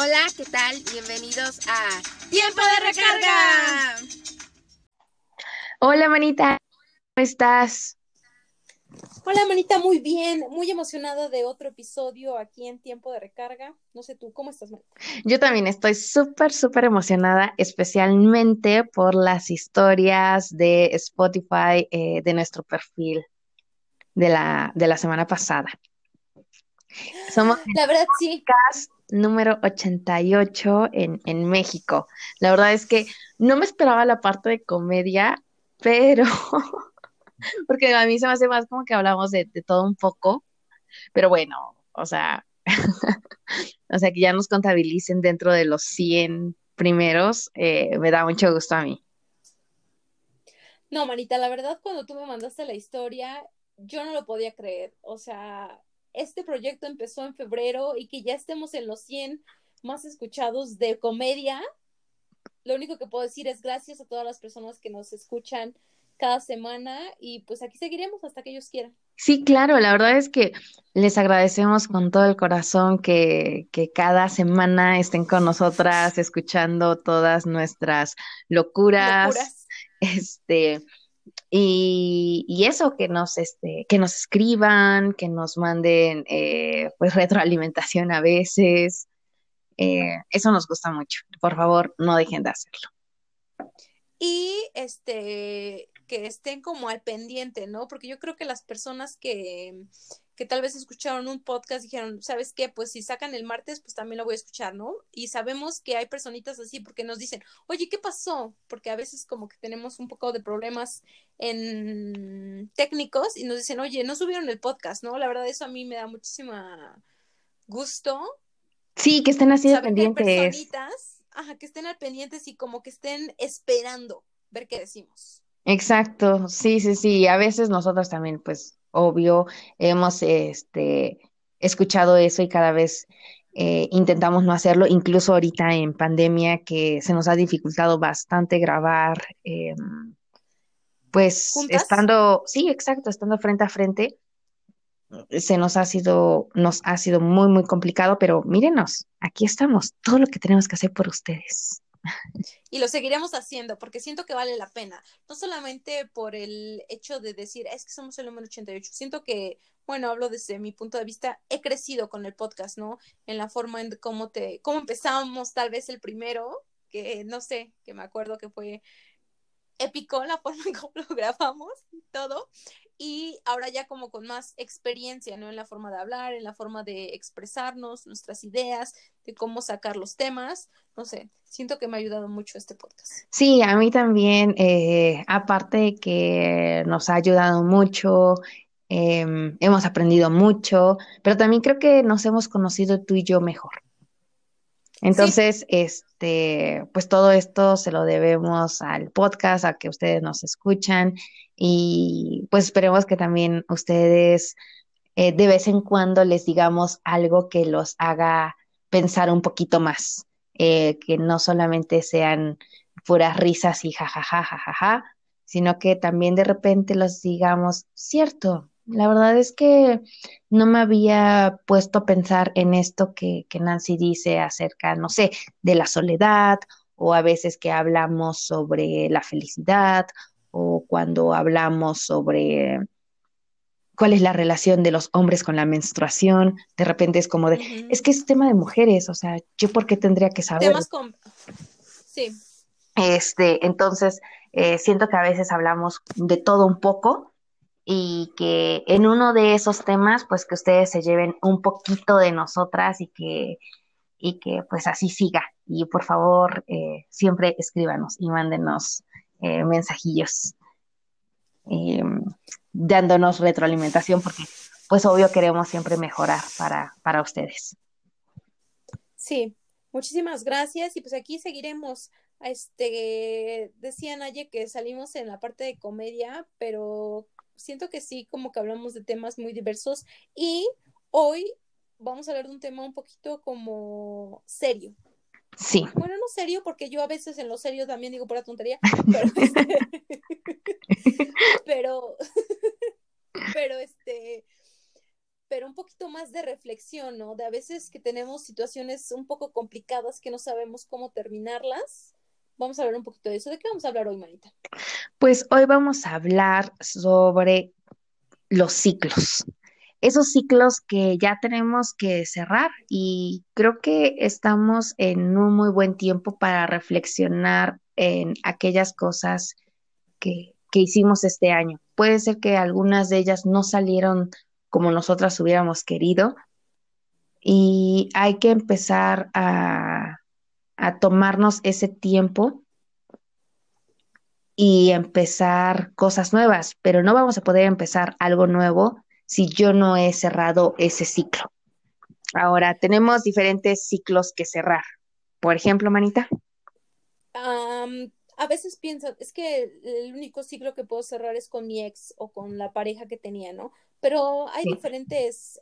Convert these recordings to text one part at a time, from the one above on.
Hola, ¿qué tal? Bienvenidos a Tiempo de Recarga. Hola, manita, ¿cómo estás? Hola, manita, muy bien, muy emocionada de otro episodio aquí en Tiempo de Recarga. No sé tú, ¿cómo estás, manita? Yo también estoy súper, súper emocionada, especialmente por las historias de Spotify eh, de nuestro perfil de la, de la semana pasada. Somos La verdad, sí. podcast número 88 en, en México. La verdad es que no me esperaba la parte de comedia, pero porque a mí se me hace más como que hablamos de, de todo un poco, pero bueno, o sea, o sea, que ya nos contabilicen dentro de los 100 primeros, eh, me da mucho gusto a mí. No, manita, la verdad, cuando tú me mandaste la historia, yo no lo podía creer. O sea, este proyecto empezó en febrero y que ya estemos en los 100 más escuchados de comedia. Lo único que puedo decir es gracias a todas las personas que nos escuchan cada semana y pues aquí seguiremos hasta que ellos quieran. Sí, claro, la verdad es que les agradecemos con todo el corazón que, que cada semana estén con nosotras escuchando todas nuestras locuras, Locuras. este, y, eso, que nos, este, que nos escriban, que nos manden, eh, pues, retroalimentación a veces, eh, eso nos gusta mucho. Por favor, no dejen de hacerlo. Y este, que estén como al pendiente, ¿no? Porque yo creo que las personas que, que tal vez escucharon un podcast dijeron, ¿sabes qué? Pues si sacan el martes, pues también lo voy a escuchar, ¿no? Y sabemos que hay personitas así porque nos dicen, oye, ¿qué pasó? Porque a veces como que tenemos un poco de problemas en técnicos y nos dicen, oye, no subieron el podcast, ¿no? La verdad, eso a mí me da muchísima gusto Sí, que estén así de que hay pendientes. personitas, ajá, que estén al pendientes y como que estén esperando ver qué decimos. Exacto, sí, sí, sí. A veces nosotros también, pues, obvio, hemos este, escuchado eso y cada vez eh, intentamos no hacerlo, incluso ahorita en pandemia que se nos ha dificultado bastante grabar, eh, pues ¿Juntas? estando, sí, exacto, estando frente a frente, se nos ha sido, nos ha sido muy, muy complicado, pero mírenos, aquí estamos, todo lo que tenemos que hacer por ustedes. Y lo seguiremos haciendo porque siento que vale la pena. No solamente por el hecho de decir, es que somos el número 88. Siento que, bueno, hablo desde mi punto de vista, he crecido con el podcast, ¿no? En la forma en cómo te, cómo empezamos tal vez el primero, que no sé, que me acuerdo que fue épico la forma en cómo lo grabamos todo. Y ahora ya como con más experiencia, ¿no? En la forma de hablar, en la forma de expresarnos, nuestras ideas, de cómo sacar los temas. No sé, siento que me ha ayudado mucho este podcast. Sí, a mí también, eh, aparte de que nos ha ayudado mucho, em, hemos aprendido mucho, pero también creo que nos hemos conocido tú y yo mejor. Entonces, este, pues todo esto se lo debemos al podcast, a que ustedes nos escuchan y pues esperemos que también ustedes eh, de vez en cuando les digamos algo que los haga pensar un poquito más, eh, que no solamente sean puras risas y jajaja, jajaja, sino que también de repente los digamos, cierto, la verdad es que no me había puesto a pensar en esto que, que Nancy dice acerca, no sé, de la soledad, o a veces que hablamos sobre la felicidad, o cuando hablamos sobre cuál es la relación de los hombres con la menstruación, de repente es como de, es que es tema de mujeres, o sea, ¿yo por qué tendría que saber? Temas con... Sí, Este, entonces, eh, siento que a veces hablamos de todo un poco y que en uno de esos temas, pues que ustedes se lleven un poquito de nosotras y que, y que pues así siga. Y por favor, eh, siempre escríbanos y mándenos eh, mensajillos eh, dándonos retroalimentación porque pues obvio queremos siempre mejorar para, para ustedes. sí. Muchísimas gracias y pues aquí seguiremos. Este, decía Naye que salimos en la parte de comedia, pero siento que sí, como que hablamos de temas muy diversos y hoy vamos a hablar de un tema un poquito como serio. Sí, Bueno, no serio, porque yo a veces en lo serio también digo pura tontería, pero pero, pero este, pero un poquito más de reflexión, ¿no? De a veces que tenemos situaciones un poco complicadas que no sabemos cómo terminarlas. Vamos a hablar un poquito de eso. ¿De qué vamos a hablar hoy, Manita? Pues hoy vamos a hablar sobre los ciclos, esos ciclos que ya tenemos que cerrar y creo que estamos en un muy buen tiempo para reflexionar en aquellas cosas que, que hicimos este año. Puede ser que algunas de ellas no salieron como nosotras hubiéramos querido y hay que empezar a, a tomarnos ese tiempo y empezar cosas nuevas, pero no vamos a poder empezar algo nuevo si yo no he cerrado ese ciclo. Ahora, tenemos diferentes ciclos que cerrar. Por ejemplo, Manita. a veces pienso, es que el único ciclo que puedo cerrar es con mi ex o con la pareja que tenía, ¿no? Pero hay diferentes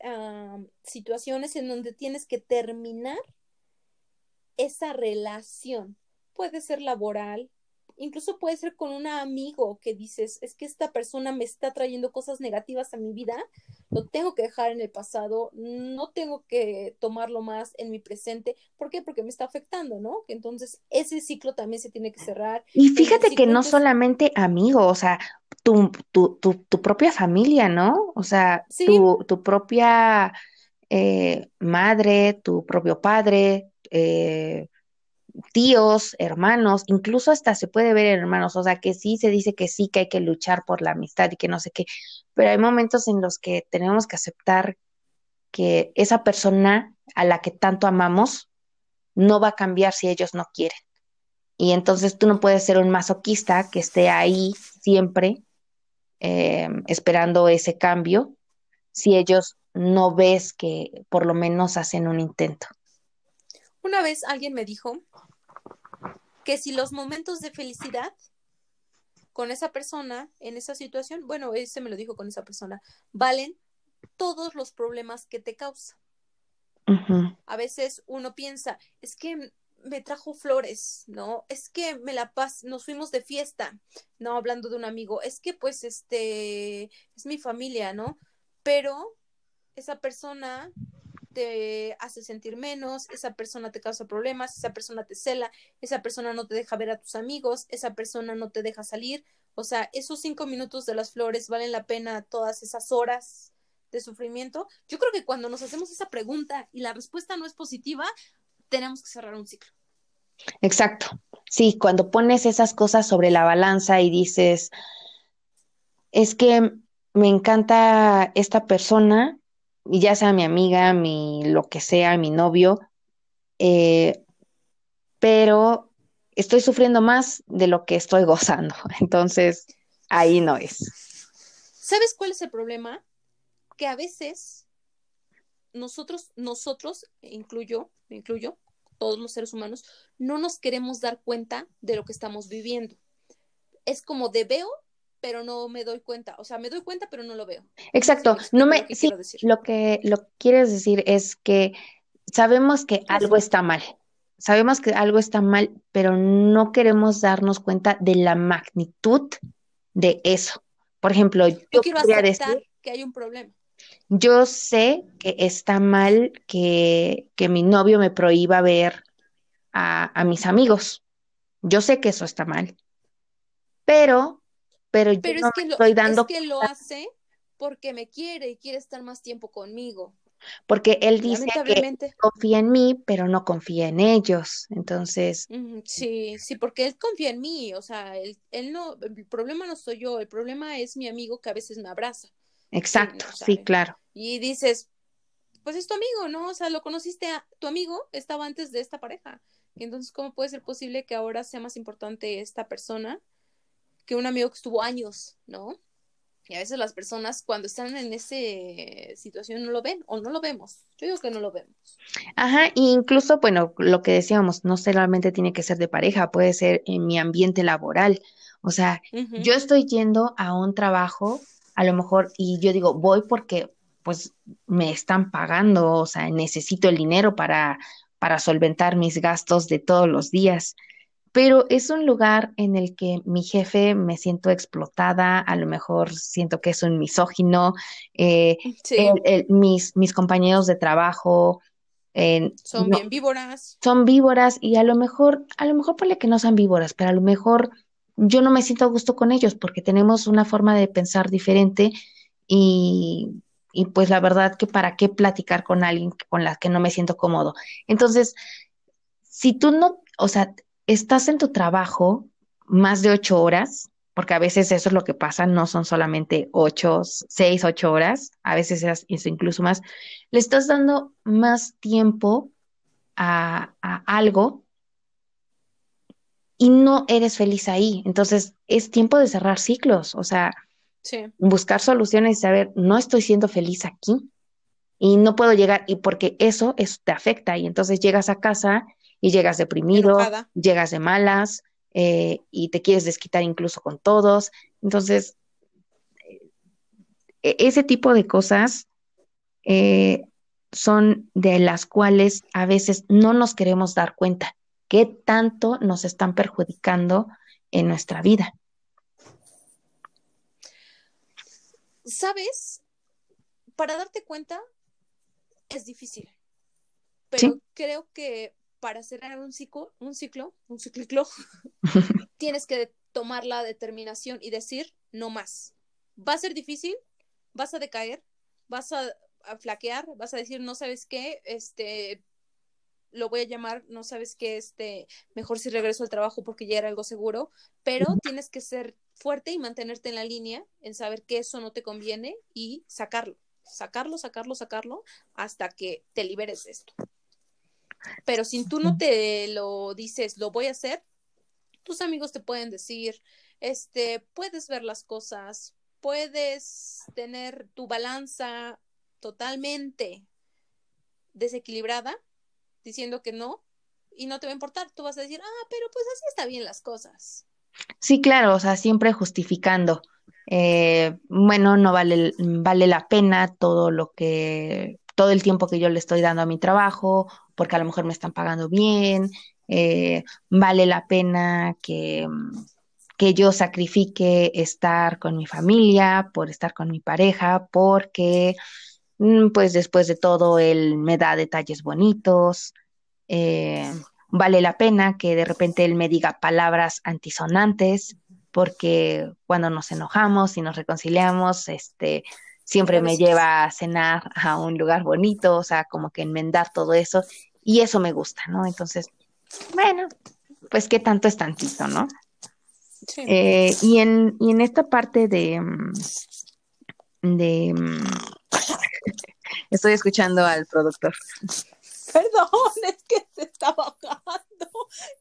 situaciones en donde tienes que terminar esa relación. Puede ser laboral, incluso puede ser con un amigo que dices, es que esta persona me está trayendo cosas negativas a mi vida, lo tengo que dejar en el pasado, no tengo que tomarlo más en mi presente. ¿Por qué? Porque me está afectando, ¿no? Entonces, ese ciclo también se tiene que cerrar. Y fíjate que no solamente amigo, o sea, tu, tu, tu, tu propia familia, ¿no? O sea, tu, tu propia eh, madre, tu propio padre, eh, tíos, hermanos, incluso hasta se puede ver en hermanos, o sea, que sí se dice que sí, que hay que luchar por la amistad y que no sé qué, pero hay momentos en los que tenemos que aceptar que esa persona a la que tanto amamos no va a cambiar si ellos no quieren. Y entonces tú no puedes ser un masoquista que esté ahí siempre eh, esperando ese cambio si ellos no ves que por lo menos hacen un intento. Una vez alguien me dijo que si los momentos de felicidad con esa persona en esa situación, bueno, ese me lo dijo con esa persona, valen todos los problemas que te causa. A veces uno piensa, es que me trajo flores, ¿no? Es que me la paz, nos fuimos de fiesta, no hablando de un amigo, es que pues este es mi familia, ¿no? Pero esa persona te hace sentir menos, esa persona te causa problemas, esa persona te cela, esa persona no te deja ver a tus amigos, esa persona no te deja salir. O sea, esos cinco minutos de las flores valen la pena todas esas horas de sufrimiento. Yo creo que cuando nos hacemos esa pregunta y la respuesta no es positiva, tenemos que cerrar un ciclo. Exacto. Sí, cuando pones esas cosas sobre la balanza y dices, es que me encanta esta persona, ya sea mi amiga, mi lo que sea, mi novio, eh, pero estoy sufriendo más de lo que estoy gozando. Entonces, ahí no es. ¿Sabes cuál es el problema? Que a veces nosotros, nosotros, incluyo, incluyo, todos los seres humanos, no nos queremos dar cuenta de lo que estamos viviendo. Es como de veo pero no me doy cuenta. O sea, me doy cuenta, pero no lo veo. Exacto. No me, sí, lo que lo que quieres decir es que sabemos que algo está mal. Sabemos que algo está mal, pero no queremos darnos cuenta de la magnitud de eso. Por ejemplo, yo, quiero aceptar que hay un problema. Yo sé que está mal que, que mi novio me prohíba ver a, a mis amigos. Yo sé que eso está mal. Pero pero yo no es que estoy dando es que lo hace porque me quiere y quiere estar más tiempo conmigo. Porque él dice que confía en mí, pero no confía en ellos. Entonces. Sí, sí, porque él confía en mí. O sea, él, él no, el problema no soy yo, el problema es mi amigo que a veces me abraza. Exacto, sí, claro. Y dices, pues es tu amigo, ¿no? O sea, lo conociste a tu amigo, estaba antes de esta pareja. Y entonces, ¿cómo puede ser posible que ahora sea más importante esta persona que un amigo que estuvo años, ¿no? Y a veces las personas cuando están en esa situación no lo ven o no lo vemos. Yo digo que no lo vemos. Ajá, e incluso, bueno, lo que decíamos, no solamente tiene que ser de pareja, puede ser en mi ambiente laboral. O sea, yo estoy yendo a un trabajo, a lo mejor, y yo digo, voy porque pues me están pagando, o sea, necesito el dinero para, para solventar mis gastos de todos los días pero es un lugar en el que mi jefe me siento explotada, a lo mejor siento que es un misógino, eh, mis, mis compañeros de trabajo son bien víboras. Son víboras y a lo mejor, a lo mejor ponle que no sean víboras, pero a lo mejor yo no me siento a gusto con ellos porque tenemos una forma de pensar diferente y, y pues la verdad que para qué platicar con alguien con la que no me siento cómodo. Entonces, si tú no, o sea, estás en tu trabajo más de ocho horas, porque a veces eso es lo que pasa, no son solamente ocho, seis, ocho horas, a veces es, incluso más, le estás dando más tiempo a, algo y no eres feliz ahí. Entonces, es tiempo de cerrar ciclos, o sea, buscar soluciones y saber, no estoy siendo feliz aquí y no puedo llegar, y porque eso, eso te afecta, y entonces llegas a casa y llegas deprimido, llegas de malas eh, y te quieres desquitar incluso con todos. Entonces, e-, ese tipo de cosas eh, son de las cuales a veces no nos queremos dar cuenta qué tanto nos están perjudicando en nuestra vida. ¿Sabes? Para darte cuenta es difícil, pero creo que para cerrar un ciclo, un ciclo, un ciclo, tienes que tomar la determinación y decir no más. Va a ser difícil, vas a decaer, vas a, flaquear, vas a decir no sabes qué, este, lo voy a llamar, no sabes qué, este, mejor si regreso al trabajo porque ya era algo seguro, pero tienes que ser fuerte y mantenerte en la línea, en saber que eso no te conviene y sacarlo, sacarlo, sacarlo, sacarlo, hasta que te liberes de esto. Pero si tú no te lo dices, lo voy a hacer, tus amigos te pueden decir, este, puedes ver las cosas, puedes tener tu balanza totalmente desequilibrada, diciendo que no, y no te va a importar, tú vas a decir, ah, pero pues así está bien las cosas. Sí, claro, o sea, siempre justificando. Eh, bueno, no vale, vale la pena todo lo que, todo el tiempo que yo le estoy dando a mi trabajo, porque a lo mejor me están pagando bien, eh, vale la pena que, que yo sacrifique estar con mi familia, por estar con mi pareja, porque mm, pues después de todo él me da detalles bonitos. Eh, vale la pena que de repente él me diga palabras antisonantes, porque cuando nos enojamos y nos reconciliamos, este, siempre me lleva a cenar a un lugar bonito, o sea, como que enmendar todo eso, y eso me gusta, ¿no? Entonces, bueno, pues qué tanto es tantito, ¿no? Sí. Eh, y, en, y en esta parte de, de estoy escuchando al productor. Perdón, es que se está bajando.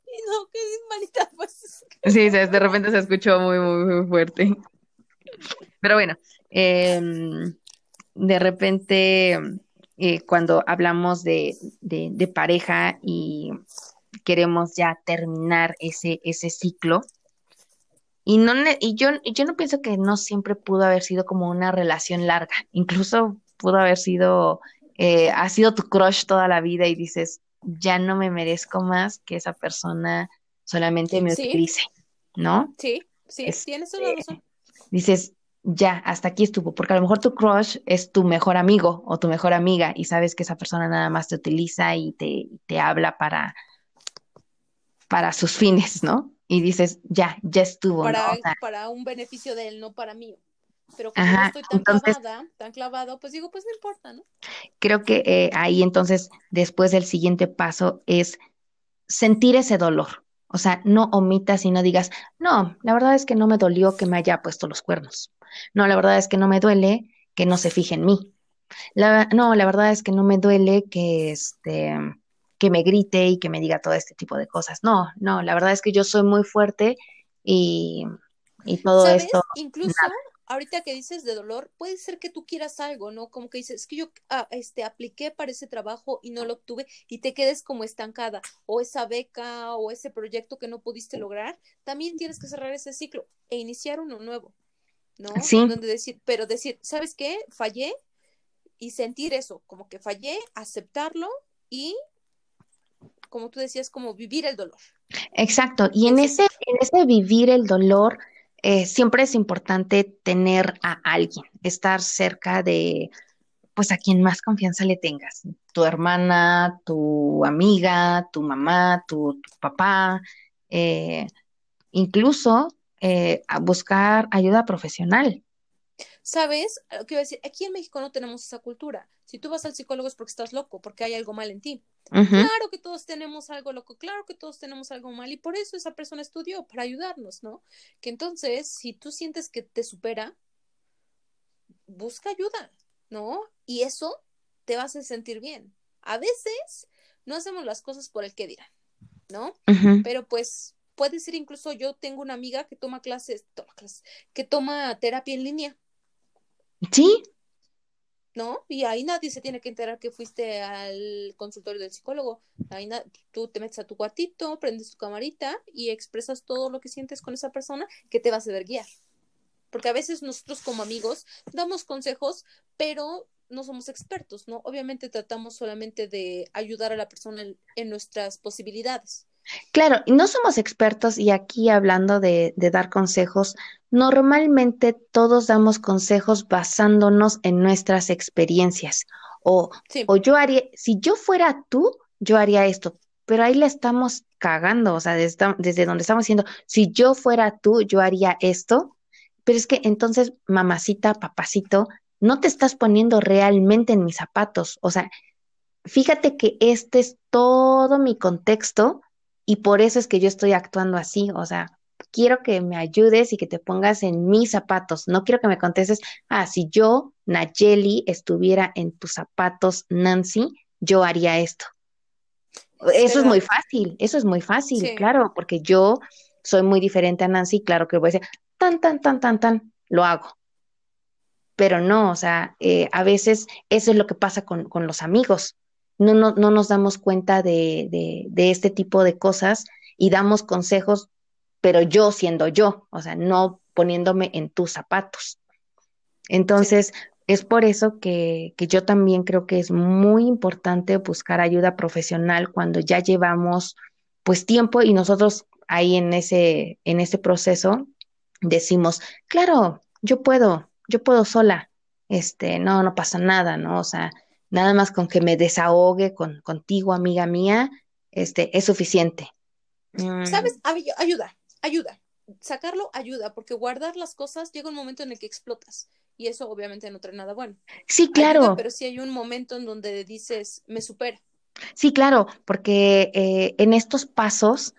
Y no, que manita, pues. Sí, de repente se escuchó muy, muy, muy fuerte. Pero bueno, Em, de repente, eh, cuando hablamos de, de, pareja y queremos ya terminar ese, ese ciclo, y, no, y yo, yo no pienso que no siempre pudo haber sido como una relación larga, incluso pudo haber sido, eh, ha sido tu crush toda la vida y dices, ya no me merezco más que esa persona solamente me utilice, ¿no? Sí, sí, tienes la este, razón. Dices, ya, hasta aquí estuvo, porque a lo mejor tu crush es tu mejor amigo o tu mejor amiga y sabes que esa persona nada más te utiliza y te, te habla para, para sus fines, ¿no? Y dices, ya, ya estuvo. Para, para un beneficio de él, no para mí. Pero como no estoy tan clavada, tan clavado, pues digo, pues no importa, ¿no? Creo que eh, ahí entonces, después el siguiente paso es sentir ese dolor. O sea, no omitas y no digas, no, la verdad es que no me dolió que me haya puesto los cuernos. No, la verdad es que no me duele que no se fije en mí. no, la verdad es que no me duele que este que me grite y que me diga todo este tipo de cosas. No, no, la verdad es que yo soy muy fuerte y, y todo esto. Incluso ahorita que dices de dolor, puede ser que tú quieras algo, ¿no? Como que dices, es que yo ah, este, apliqué para ese trabajo y no lo obtuve y te quedes como estancada, o esa beca o ese proyecto que no pudiste lograr, también tienes que cerrar ese ciclo e iniciar uno nuevo. ¿No? Sí. donde decir, pero decir, ¿sabes qué? Fallé y sentir eso, como que fallé, aceptarlo y como tú decías, como vivir el dolor. Exacto, y en ese, en ese vivir el dolor, eh, siempre es importante tener a alguien, estar cerca de, pues a quien más confianza le tengas, tu hermana, tu amiga, tu mamá, tu, papá, eh, incluso eh, a buscar ayuda profesional. ¿Sabes? Quiero decir, aquí en México no tenemos esa cultura. Si tú vas al psicólogo es porque estás loco, porque hay algo mal en ti. Claro que todos tenemos algo loco, claro que todos tenemos algo mal y por eso esa persona estudió, para ayudarnos, ¿no? Que entonces, si tú sientes que te supera, busca ayuda, ¿no? Y eso te va a hacer sentir bien. A veces no hacemos las cosas por el que dirán, ¿no? Pero pues puede ser incluso yo tengo una amiga que toma clases, toma clases, que toma terapia en línea Sí. ¿No? Y ahí nadie se tiene que enterar que fuiste al consultorio del psicólogo. Ahí tú te metes a tu cuartito, prendes tu camarita y expresas todo lo que sientes con esa persona que te va a saber guiar. Porque a veces nosotros como amigos damos consejos, pero no somos expertos, ¿no? Obviamente tratamos solamente de ayudar a la persona en nuestras posibilidades. Claro, y no somos expertos y aquí hablando de, dar consejos, normalmente todos damos consejos basándonos en nuestras experiencias. O, o yo haría, si yo fuera tú, yo haría esto, pero ahí la estamos cagando, o sea, desde, desde donde estamos diciendo, si yo fuera tú, yo haría esto, pero es que entonces, mamacita, papacito, no te estás poniendo realmente en mis zapatos, o sea, fíjate que este es todo mi contexto y por eso es que yo estoy actuando así, o sea, quiero que me ayudes y que te pongas en mis zapatos, no quiero que me contestes, ah, si yo, Nayeli, estuviera en tus zapatos, Nancy, yo haría esto. Eso es muy fácil, eso es muy fácil, claro, porque yo soy muy diferente a Nancy, claro que voy a decir, tan, tan, tan, tan, tan, lo hago. Pero no, o sea, eh, a veces eso es lo que pasa con, con los amigos no, no, no nos damos cuenta de, de, este tipo de cosas y damos consejos, pero yo siendo yo, o sea, no poniéndome en tus zapatos. Entonces, es por eso que, que, yo también creo que es muy importante buscar ayuda profesional cuando ya llevamos pues tiempo y nosotros ahí en ese, en ese proceso decimos, claro, yo puedo, yo puedo sola, este, no, no pasa nada, ¿no? O sea, nada más con que me desahogue con, contigo, amiga mía, este, es suficiente. Mm. ¿Sabes? Ayuda, ayuda. Sacarlo ayuda, porque guardar las cosas llega un momento en el que explotas. Y eso obviamente no trae nada bueno. Sí, claro. pero sí hay un momento en donde dices, me supera. Sí, claro, porque eh, en estos pasos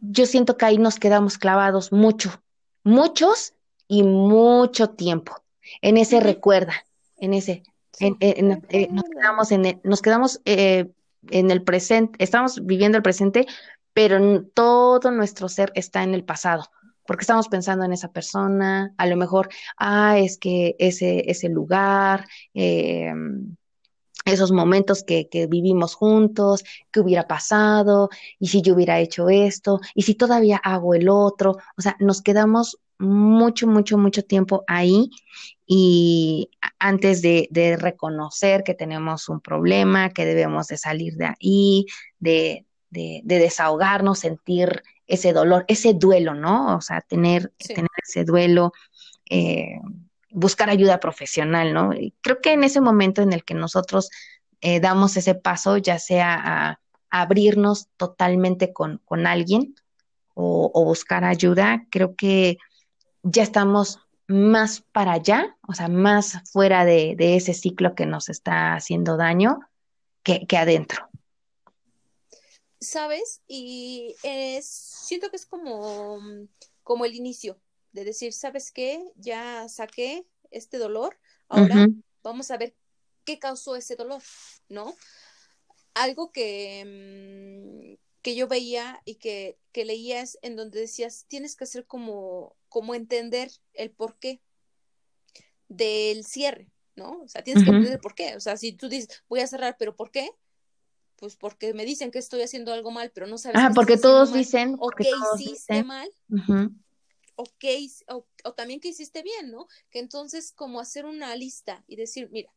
yo siento que ahí nos quedamos clavados mucho, muchos y mucho tiempo. En ese recuerda, en ese, eh, nos quedamos en el, nos quedamos eh, en el presente, estamos viviendo el presente, pero todo nuestro ser está en el pasado, porque estamos pensando en esa persona, a lo mejor, ah, es que ese, ese lugar, eh, esos momentos que, que, vivimos juntos, qué hubiera pasado, y si yo hubiera hecho esto, y si todavía hago el otro, o sea, nos quedamos mucho, mucho, mucho tiempo ahí y antes de, de, reconocer que tenemos un problema, que debemos de salir de ahí, de, de, desahogarnos, sentir ese dolor, ese duelo, ¿no? O sea, tener, tener ese duelo, eh, buscar ayuda profesional, ¿no? Y creo que en ese momento en el que nosotros eh, damos ese paso, ya sea a, abrirnos totalmente con, con alguien o, o buscar ayuda, creo que ya estamos más para allá, o sea, más fuera de, ese ciclo que nos está haciendo daño que, adentro. ¿Sabes? Y es, siento que es como, como el inicio de decir, ¿sabes qué? Ya saqué este dolor, ahora vamos a ver qué causó ese dolor, ¿no? Algo que, mm, que yo veía y que, que leías en donde decías, tienes que hacer como, como entender el porqué del cierre, ¿no? O sea, tienes que entender el por qué. O sea, si tú dices, voy a cerrar, pero ¿por qué? Pues porque me dicen que estoy haciendo algo mal, pero no sabes. Ah, porque todos dicen. O que hiciste mal. o, que, o, también que hiciste bien, ¿no? Que entonces como hacer una lista y decir, mira,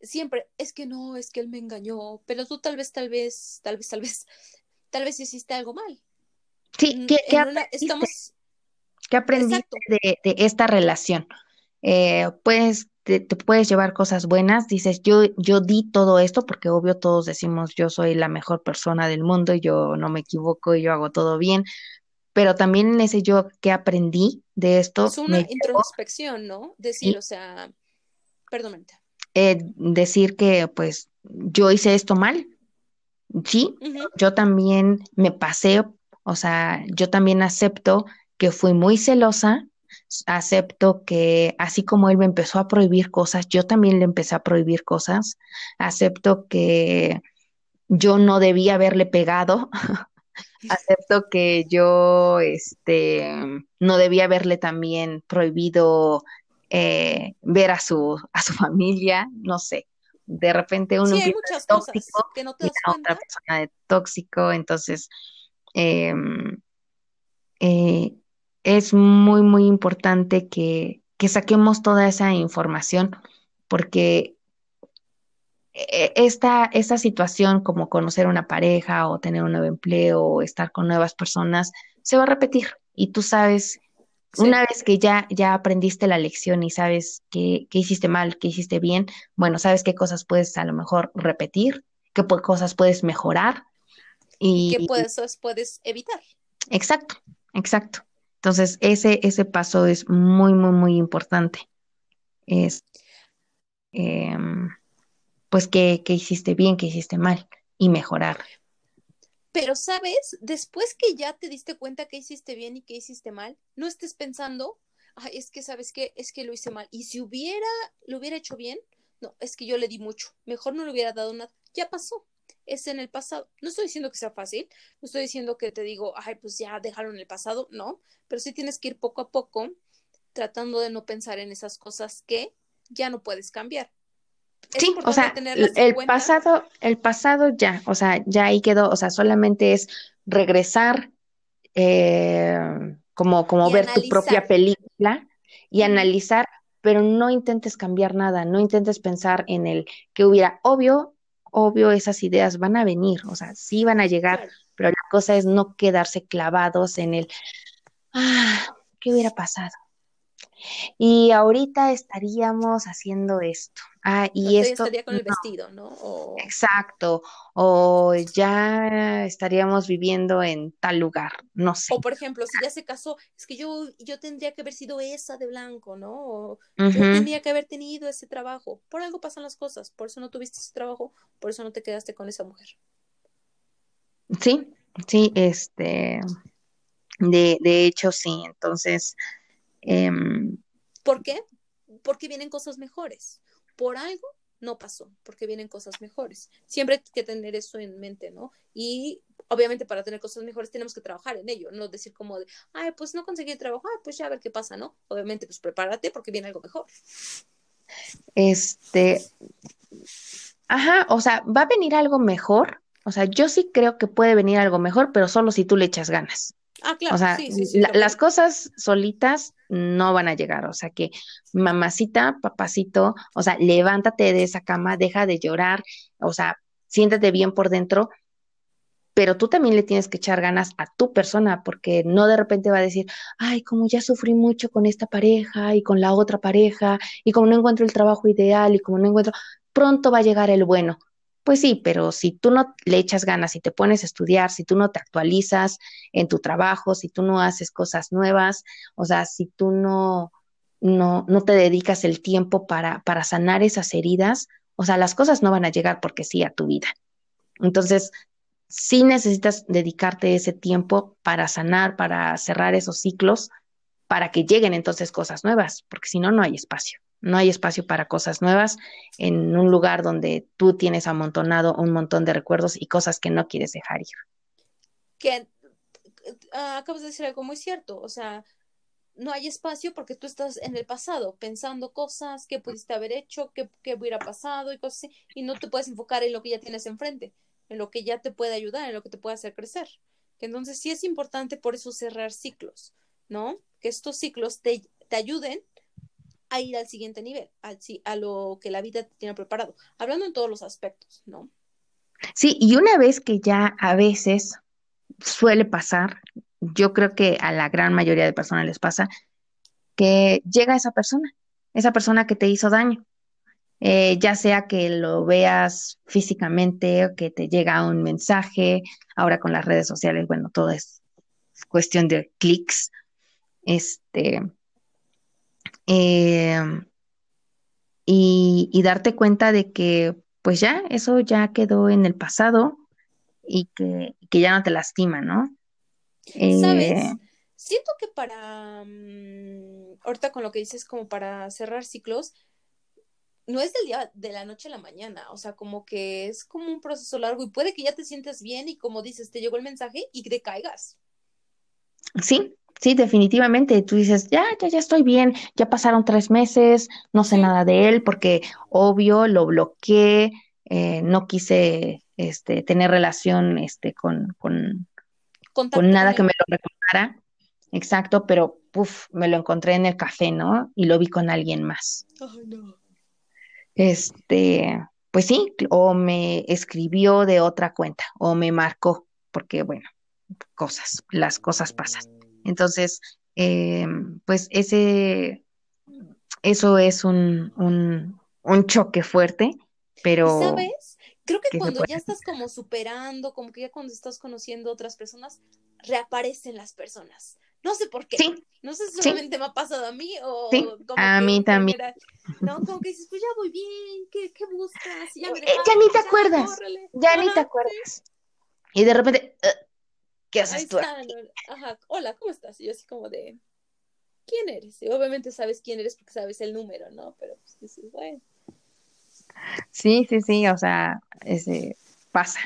siempre, es que no, es que él me engañó, pero tú tal vez, tal vez, tal vez, tal vez, tal vez hiciste algo mal. Sí, Mm, ¿qué, qué en una- aprendiste? estamos, ¿Qué aprendiste de, de esta relación? Eh, pues te, te puedes llevar cosas buenas, dices, yo, yo di todo esto, porque obvio todos decimos, yo soy la mejor persona del mundo, yo no me equivoco y yo hago todo bien, pero también en ese yo que aprendí de esto, es una introspección, ¿no? Decir, o sea, perdón, eh, decir que pues yo hice esto mal, sí, yo también me pasé, o sea, yo también acepto que fui muy celosa, acepto que así como él me empezó a prohibir cosas, yo también le empecé a prohibir cosas, acepto que yo no debía haberle pegado, acepto que yo, este, no debía haberle también prohibido eh, ver a su, a su familia, no sé. De repente uno Sí, muchas tóxico cosas que no te y das la otra persona de tóxico, entonces em, eh, es muy, muy importante que, que saquemos toda esa información porque eh, esta, esta situación como conocer una pareja o tener un nuevo empleo o estar con nuevas personas se va a repetir y tú sabes, una vez que ya, ya aprendiste la lección y sabes qué, qué hiciste mal, qué hiciste bien, bueno, sabes qué cosas puedes a lo mejor repetir, qué cosas puedes mejorar y y puedes, puedes evitar. exacto, exacto. Entonces, ese, ese paso es muy, muy, muy importante. Es, em, pues, qué hiciste bien, qué hiciste mal y mejorar. Pero, ¿sabes? Después que ya te diste cuenta que hiciste bien y que hiciste mal, no estés pensando, "Ay, es que, ¿sabes qué? Es que lo hice mal. Y si hubiera, lo hubiera hecho bien, no, es que yo le di mucho. Mejor no le hubiera dado nada. Ya pasó. Es en el pasado. No estoy diciendo que sea fácil, no estoy diciendo que te digo, ay, pues ya déjalo en el pasado, no, pero sí tienes que ir poco a poco tratando de no pensar en esas cosas que ya no puedes cambiar. Es Sí, o sea, el pasado, el pasado ya, o sea, ya ahí quedó, o sea, solamente es regresar, eh, como, como ver tu propia película y analizar, pero no intentes cambiar nada, no intentes pensar en el que hubiera, obvio, obvio, esas ideas van a venir, o sea, sí van a llegar, pero la cosa es no quedarse clavados en el, ah, ¿qué hubiera pasado? Y ahorita estaríamos haciendo esto. Ah, y ya esto, estaría con no, el vestido, ¿no? O exacto. O ya estaríamos viviendo en tal lugar, no sé. O por ejemplo, si ya se casó, es que yo, yo tendría que haber sido esa de blanco, ¿no? O yo tendría que haber tenido ese trabajo. Por algo pasan las cosas, por eso no tuviste ese trabajo, por eso no te quedaste con esa mujer. Sí, sí, este, de, de hecho, sí. Entonces, em, ¿Por qué? Porque vienen cosas mejores. Por algo no pasó, porque vienen cosas mejores. Siempre hay que tener eso en mente, ¿no? Y obviamente para tener cosas mejores tenemos que trabajar en ello, no decir como de, ay, pues no conseguí trabajo, ay, pues ya a ver qué pasa, ¿no? Obviamente, pues prepárate porque viene algo mejor. este, ajá, o sea, va a venir algo mejor. O sea, yo sí creo que puede venir algo mejor, pero solo si tú le echas ganas. Ah, O claro, sea, sí, sí, sí, la- lo que- las cosas solitas no van a llegar. O sea que, mamacita, papacito, o sea, levántate de esa cama, deja de llorar, o sea, siéntate bien por dentro, pero tú también le tienes que echar ganas a tu persona, porque no de repente va a decir, ay, como ya sufrí mucho con esta pareja y con la otra pareja, y como no encuentro el trabajo ideal y como no encuentro, pronto va a llegar el bueno. Pues sí, pero si tú no le echas ganas, si te pones a estudiar, si tú no te actualizas en tu trabajo, si tú no haces cosas nuevas, o sea, si tú no, no, no te dedicas el tiempo para, para sanar esas heridas, o sea, las cosas no van a llegar porque sí a tu vida. Entonces, sí necesitas dedicarte ese tiempo para sanar, para cerrar esos ciclos, para que lleguen entonces cosas nuevas, porque si no, no hay espacio. No hay espacio para cosas nuevas en un lugar donde tú tienes amontonado un montón de recuerdos y cosas que no quieres dejar ir. que ah, acabas de decir algo muy cierto, o sea, no hay espacio porque tú estás en el pasado pensando cosas que pudiste haber hecho, que, hubiera pasado y cosas así, y no te puedes enfocar en lo que ya tienes enfrente, en lo que ya te puede ayudar, en lo que te puede hacer crecer. Entonces sí es importante por eso cerrar ciclos, ¿no? Que estos ciclos te, te ayuden a ir al siguiente nivel, al, a lo que la vida te tiene preparado, hablando en todos los aspectos, ¿no? Sí, y una vez que ya a veces suele pasar, yo creo que a la gran mayoría de personas les pasa, que llega esa persona, esa persona que te hizo daño, eh, ya sea que lo veas físicamente o que te llega un mensaje, ahora con las redes sociales, bueno, todo es cuestión de clics, este, em, y, darte cuenta de que pues ya, eso ya quedó en el pasado y que, ya no te lastima, ¿no? ¿Sabes? Eh, Siento que para, mm, ahorita con lo que dices, como para cerrar ciclos, no es del día de la noche a la mañana, o sea, como que es como un proceso largo y puede que ya te sientas bien y como dices, te llegó el mensaje y te caigas. Sí, sí, definitivamente. Tú dices, ya, ya, ya estoy bien, ya pasaron tres meses, no sé nada de él, porque obvio lo bloqueé, eh, no quise este, tener relación este, con, con, con nada que me lo recordara. Exacto, pero puf, me lo encontré en el café, ¿no? Y lo vi con alguien más. No. Este, pues sí, o me escribió de otra cuenta, o me marcó, porque bueno, cosas, las cosas pasan. Entonces, eh, pues ese, eso es un, un, un choque fuerte, pero... ¿Sabes? Creo que cuando ya estás como superando, como que ya cuando estás conociendo otras personas, reaparecen las personas. No sé por qué. No sé si solamente me ha pasado a mí o a mí también. no, como que dices, pues ya voy bien, ¿qué, qué buscas? Ya, eh, ya ni te acuerdas. Ya ni te acuerdas. Y de repente, ¿qué haces tú? Ajá, hola, ¿cómo estás? Y yo así como de, ¿quién eres? Y obviamente sabes quién eres porque sabes el número, ¿no? Pero pues dices, bueno. Sí, sí, sí, o sea, ese, pasa,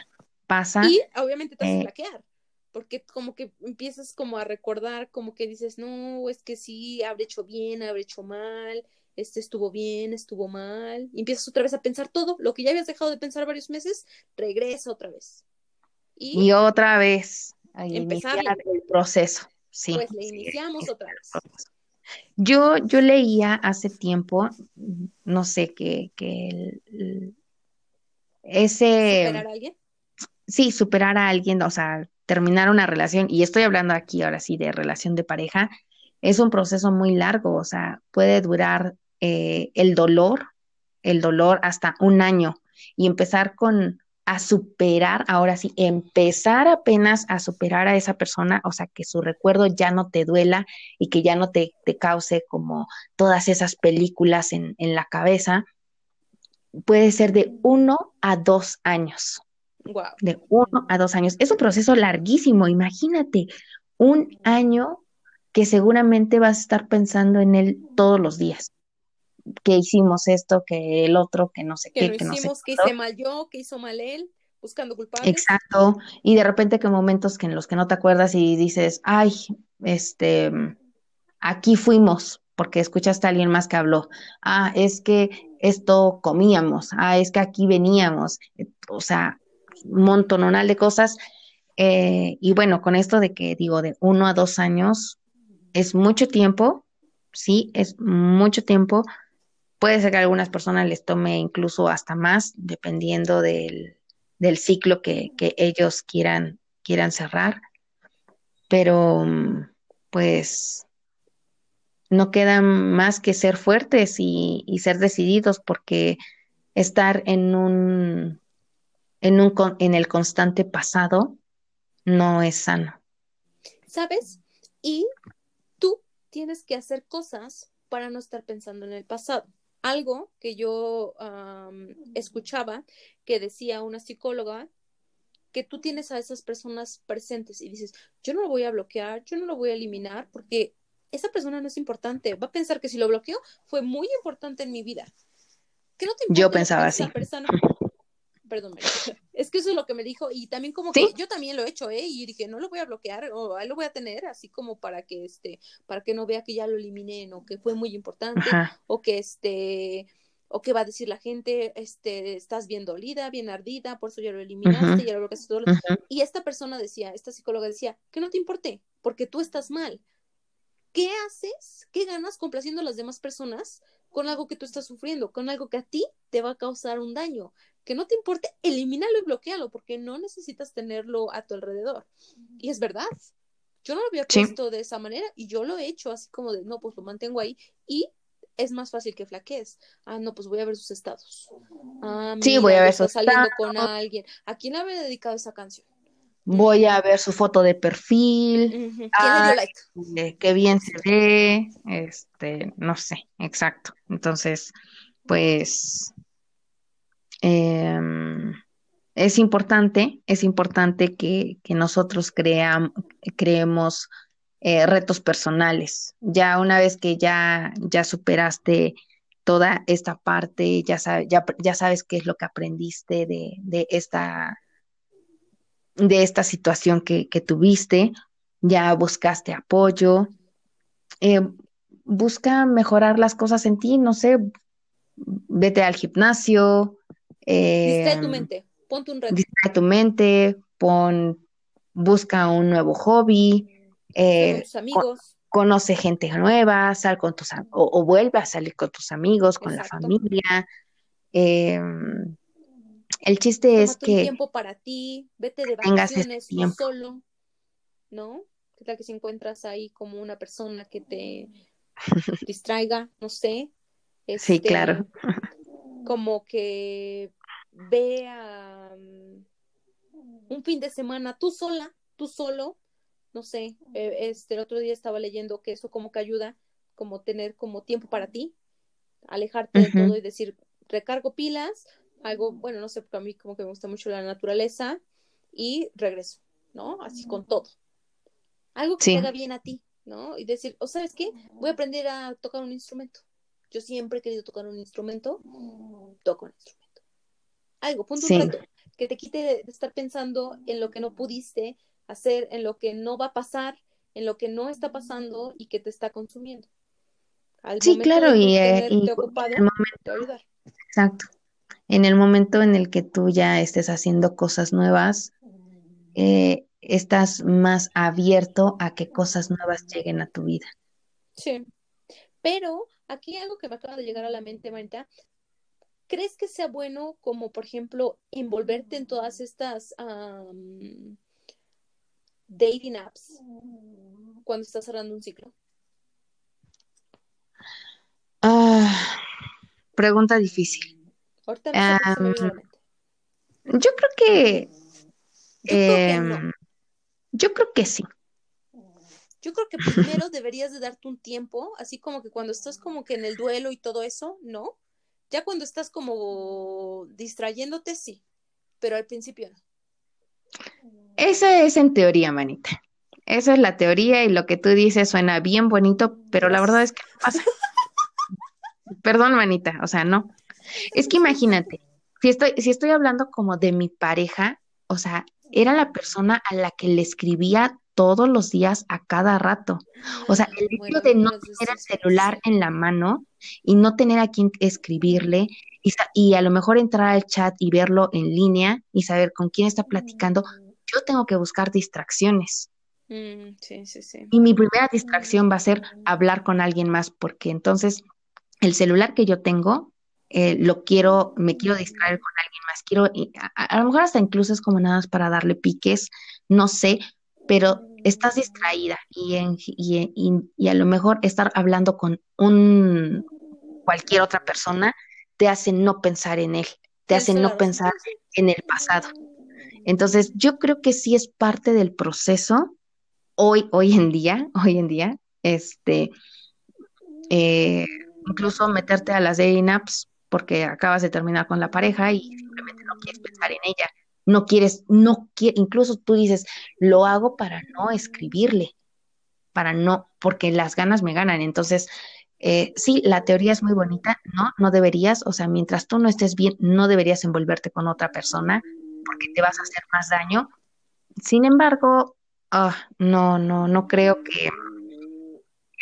pasa. Y obviamente te vas a flaquear, porque como que empiezas como a recordar, como que dices, no, es que sí, habré hecho bien, habré hecho mal, este estuvo bien, estuvo mal, y empiezas otra vez a pensar todo, lo que ya habías dejado de pensar varios meses, regresa otra vez. Y, otra vez a iniciar el proceso. Sí, pues le iniciamos otra vez. Yo, yo leía hace tiempo, no sé, que, que ese... ¿Superar a alguien? Sí, superar a alguien, o sea, terminar una relación, y estoy hablando aquí ahora sí de relación de pareja, es un proceso muy largo, o sea, puede durar eh, el dolor, el dolor hasta un año, y empezar con, a superar, ahora sí, empezar apenas a superar a esa persona, o sea, que su recuerdo ya no te duela y que ya no te, te cause como todas esas películas en, en, la cabeza, puede ser de uno a dos años. Wow. De uno a dos años. Es un proceso larguísimo, imagínate, un año que seguramente vas a estar pensando en él todos los días que hicimos esto, que el otro, que no sé qué, que no hicimos, que hice mal yo, que hizo mal él, buscando culpables. Exacto, y de repente que momentos que en los que no te acuerdas y dices, ay, este, aquí fuimos, porque escuchaste a alguien más que habló, ah, es que esto comíamos, ah, es que aquí veníamos, o sea, un montonal de cosas. Eh, y bueno, con esto de que digo, de uno a dos años, es mucho tiempo, sí, es mucho tiempo, Puede ser que a algunas personas les tome incluso hasta más, dependiendo del, ciclo que, ellos quieran, quieran cerrar. Pero pues no queda más que ser fuertes y, y ser decididos porque estar en un, en un en el constante pasado no es sano. ¿Sabes? Y tú tienes que hacer cosas para no estar pensando en el pasado algo que yo escuchaba que decía una psicóloga que tú tienes a esas personas presentes y dices, yo no lo voy a bloquear, yo no lo voy a eliminar porque esa persona no es importante, va a pensar que si lo bloqueo fue muy importante en mi vida. no yo pensaba así. Persona perdón, es que eso es lo que me dijo y también como que yo también lo he hecho, ¿eh? Y dije, no lo voy a bloquear o ahí lo voy a tener así como para que este, para que no vea que ya lo eliminé, o que fue muy importante o que este o que va a decir la gente, este, estás bien dolida, bien ardida, por eso ya lo eliminaste, ya lo bloqueaste todo. Y esta persona decía, esta psicóloga decía, que no te importe, porque tú estás mal, ¿qué haces? ¿Qué ganas complaciendo a las demás personas con algo que tú estás sufriendo, con algo que a ti te va a causar un daño? Que no te importe, elimínalo y bloquealo, porque no necesitas tenerlo a tu alrededor. Y es verdad. Yo no lo había puesto de esa manera y yo lo he hecho así como de, no, pues lo mantengo ahí y es más fácil que flaquees. Ah, no, pues voy a ver sus estados. Ah, sí, voy a ver está saliendo con alguien. ¿A quién le había dedicado esa canción? Voy a ver su foto de perfil. Qué bien se ve. Este, no sé, exacto. Entonces, pues em, es importante, es importante que, que nosotros creemos eh, retos personales. Ya una vez que ya, ya superaste toda esta parte, ya, ya, ya sabes qué es lo que aprendiste de, de esta, de esta situación que, que tuviste, ya buscaste apoyo, eh, busca mejorar las cosas en ti, no sé, vete al gimnasio. Eh, distrae tu mente, ponte un reto. Distrae tu mente, pon, busca un nuevo hobby, eh, amigos. conoce gente nueva, sal con tus o, vuelve a salir con tus amigos, con la familia. El chiste es que tiempo para ti, vete de vacaciones solo, ¿no? ¿Qué tal que si encuentras ahí como una persona que te distraiga, no sé? sí, este, claro. como que vea un fin de semana tú sola, tú solo, no sé, eh, este, el otro día estaba leyendo que eso como que ayuda, como tener como tiempo para ti, alejarte de todo y decir, recargo pilas, algo, bueno, no sé, porque a mí como que me gusta mucho la naturaleza y regreso, ¿no? Así con todo. Algo que te haga bien a ti, ¿no? Y decir, o sabes qué, voy a aprender a tocar un instrumento. Yo siempre he querido tocar un instrumento, toco un instrumento. Algo, punto un reto, que te quite de estar pensando en lo que no pudiste, hacer en lo que no va a pasar, en lo que no está pasando y que te está consumiendo. sí, claro, y, eh, ocupado, ayudar. Exacto. En el momento en el que tú ya estés haciendo cosas nuevas, eh, estás más abierto a que cosas nuevas lleguen a tu vida. Sí. Pero aquí algo que me acaba de llegar a la mente, Marita, ¿crees que sea bueno como, por ejemplo, envolverte en todas estas dating apps cuando estás cerrando un ciclo? Ah, pregunta difícil. Ahorita no yo creo que. Yo creo que no. Em, yo creo que sí. Yo creo que primero deberías de darte un tiempo, así como que cuando estás como que en el duelo y todo eso, ¿no? Ya cuando estás como distrayéndote, sí, pero al principio no. Esa es en teoría, manita. Esa es la teoría y lo que tú dices suena bien bonito, pero la verdad es que no pasa. Perdón, manita, o sea, no. Es que imagínate, si estoy, si estoy hablando como de mi pareja, o sea, era la persona a la que le escribía todos los días a cada rato. O sea, el hecho de no tener el celular en la mano y no tener a quien escribirle y, y, a lo mejor entrar al chat y verlo en línea y saber con quién está platicando, yo tengo que buscar distracciones. Mm, sí, sí, sí. Y mi primera distracción va a ser hablar con alguien más, porque entonces el celular que yo tengo eh, lo quiero, me quiero distraer con alguien más, quiero, a, lo mejor hasta incluso es como nada más para darle piques, no sé, pero estás distraída y, y, y, a lo mejor estar hablando con un cualquier otra persona te hace no pensar en él, te hace no pensar en el pasado. Entonces, yo creo que sí es parte del proceso hoy, hoy en día, hoy en día, este, eh, incluso meterte a las dating apps porque acabas de terminar con la pareja y simplemente no quieres pensar en ella, no quieres, no quieres, incluso tú dices, lo hago para no escribirle, para no, porque las ganas me ganan. Entonces, eh, sí, la teoría es muy bonita, no, no deberías, o sea, mientras tú no estés bien, no deberías envolverte con otra persona porque te vas a hacer más daño. Sin embargo, ah, no, no, no creo que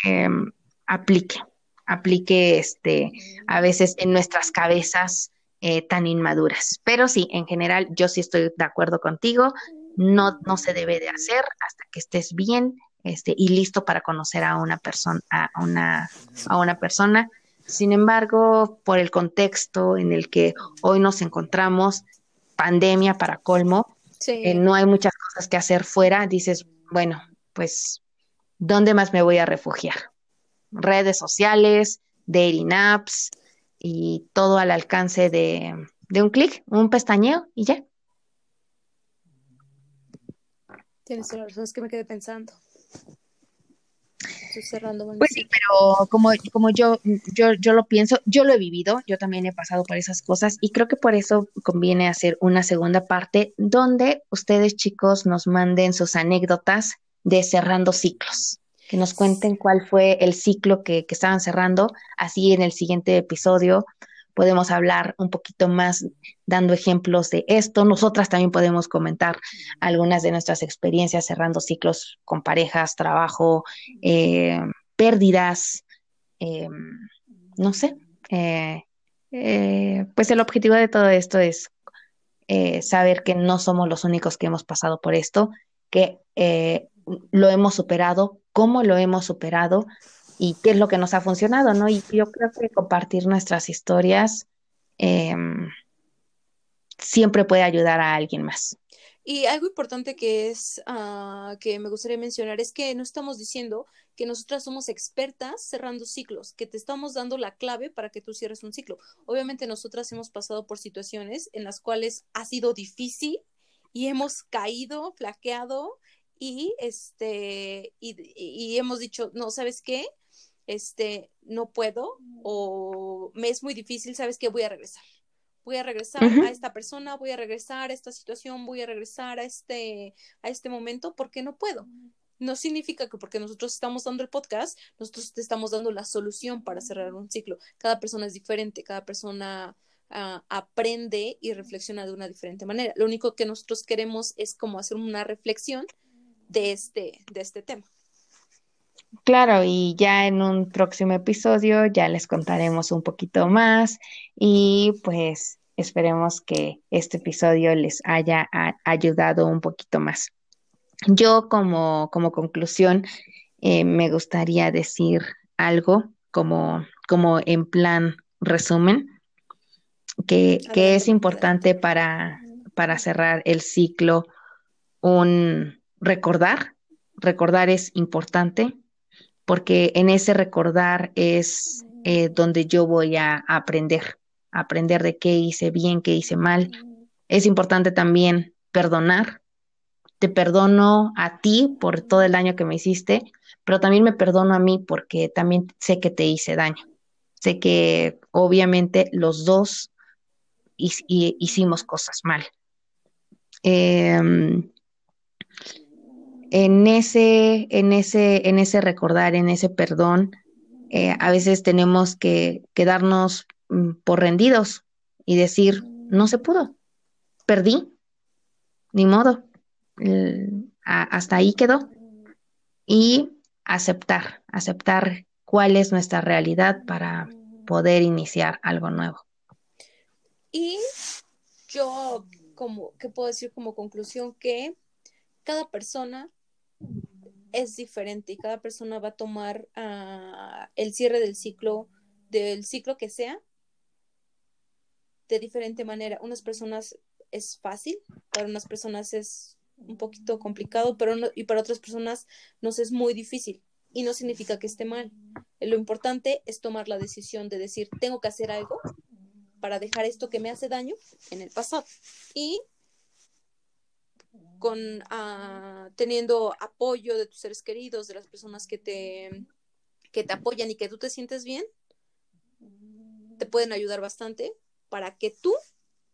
em, aplique, aplique este, a veces en nuestras cabezas eh, tan inmaduras. Pero sí, en general, yo sí estoy de acuerdo contigo, no, no se debe de hacer hasta que estés bien este, y listo para conocer a una persona, a una, a una persona. Sin embargo, por el contexto en el que hoy nos encontramos, pandemia para colmo, eh, no hay muchas cosas que hacer fuera, dices, bueno, pues, ¿dónde más me voy a refugiar? Redes sociales, dating apps y todo al alcance de, de un clic, un pestañeo y ya. Tienes razón, es que me quedé pensando. Estoy cerrando. Pues sí, pero como, como yo, yo, yo lo pienso, yo lo he vivido, yo también he pasado por esas cosas y creo que por eso conviene hacer una segunda parte donde ustedes chicos nos manden sus anécdotas de cerrando ciclos, que nos cuenten cuál fue el ciclo que, que estaban cerrando, así en el siguiente episodio podemos hablar un poquito más dando ejemplos de esto. Nosotras también podemos comentar algunas de nuestras experiencias cerrando ciclos con parejas, trabajo, eh, pérdidas, eh, no sé. Eh, pues el objetivo de todo esto es saber que no somos los únicos que hemos pasado por esto, que lo hemos superado, cómo lo hemos superado y qué es lo que nos ha funcionado, ¿no? Y yo creo que compartir nuestras historias em, siempre puede ayudar a alguien más. Y algo importante que es ah, que me gustaría mencionar es que no estamos diciendo que nosotras somos expertas cerrando ciclos, que te estamos dando la clave para que tú cierres un ciclo. Obviamente nosotras hemos pasado por situaciones en las cuales ha sido difícil y hemos caído, flaqueado y este y, y hemos dicho, no, ¿sabes qué? este, no puedo o me es muy difícil, ¿sabes qué? Voy a regresar. Voy a regresar a esta persona, voy a regresar a esta situación, voy a regresar a este, a este momento porque no puedo. No significa que porque nosotros estamos dando el podcast, nosotros te estamos dando la solución para cerrar un ciclo. Cada persona es diferente, cada persona ah, aprende y reflexiona de una diferente manera. Lo único que nosotros queremos es como hacer una reflexión de este, de este tema. Claro, y ya en un próximo episodio ya les contaremos un poquito más y pues esperemos que este episodio les haya ayudado un poquito más. Yo como, como conclusión eh, me gustaría decir algo como, como en plan resumen, que, que es importante para, para cerrar el ciclo un recordar. Recordar es importante, porque en ese recordar es eh, donde yo voy a, aprender, aprender de qué hice bien, qué hice mal. Es importante también perdonar. Te perdono a ti por todo el daño que me hiciste, pero también me perdono a mí porque también sé que te hice daño. Sé que obviamente los dos hicimos cosas mal. Eh, en ese, en ese, en ese recordar, en ese perdón, eh, a veces tenemos que quedarnos mm, por rendidos y decir, no se pudo, perdí, ni modo, hasta ahí quedó. Y aceptar, aceptar cuál es nuestra realidad para poder iniciar algo nuevo. Y yo, como, ¿qué puedo decir como conclusión? Que cada persona es diferente y cada persona va a tomar ah, el cierre del ciclo, del ciclo que sea, de diferente manera. Unas personas es fácil, para unas personas es un poquito complicado, pero y para otras personas nos es muy difícil. Y no significa que esté mal. Lo importante es tomar la decisión de decir, tengo que hacer algo para dejar esto que me hace daño en el pasado. Y con ah, teniendo apoyo de tus seres queridos, de las personas que te, que te apoyan y que tú te sientes bien, te pueden ayudar bastante para que tú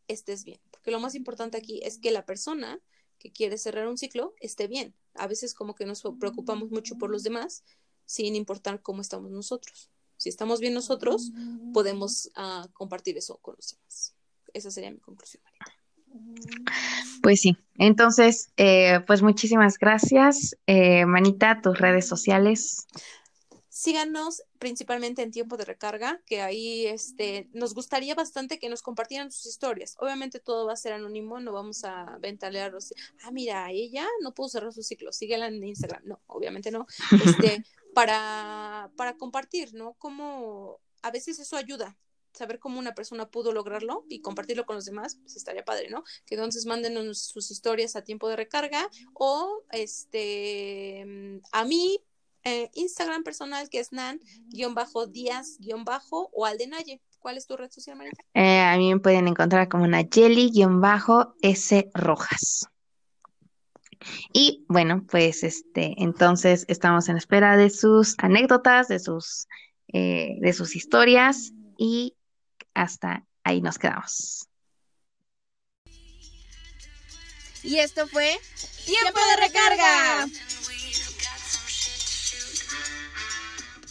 estés bien. Porque lo más importante aquí es que la persona que quiere cerrar un ciclo esté bien. A veces como que nos preocupamos mucho por los demás sin importar cómo estamos nosotros. Si estamos bien nosotros, podemos ah, compartir eso con los demás. Esa sería mi conclusión, pues sí, entonces, eh, pues muchísimas gracias. Eh, Manita, tus redes sociales. síganos principalmente en tiempo de recarga, que ahí este, nos gustaría bastante que nos compartieran sus historias. Obviamente todo va a ser anónimo, no vamos a ventalearlos. Ah, mira, ella no pudo cerrar su ciclo, síguela en Instagram. No, obviamente no. Este, para, para compartir, ¿no? Como a veces eso ayuda, saber cómo una persona pudo lograrlo y compartirlo con los demás, pues estaría padre, ¿no? Que entonces mándenos sus historias a tiempo de recarga o este a mí eh, Instagram personal que es nan-díaz- o aldenaye. ¿Cuál es tu red social, María? Eh, a mí me pueden encontrar como Nayeli-S Rojas. Y bueno, pues este, entonces estamos en espera de sus anécdotas, de sus, eh, de sus historias y hasta ahí nos quedamos. Y esto fue Tiempo de recarga.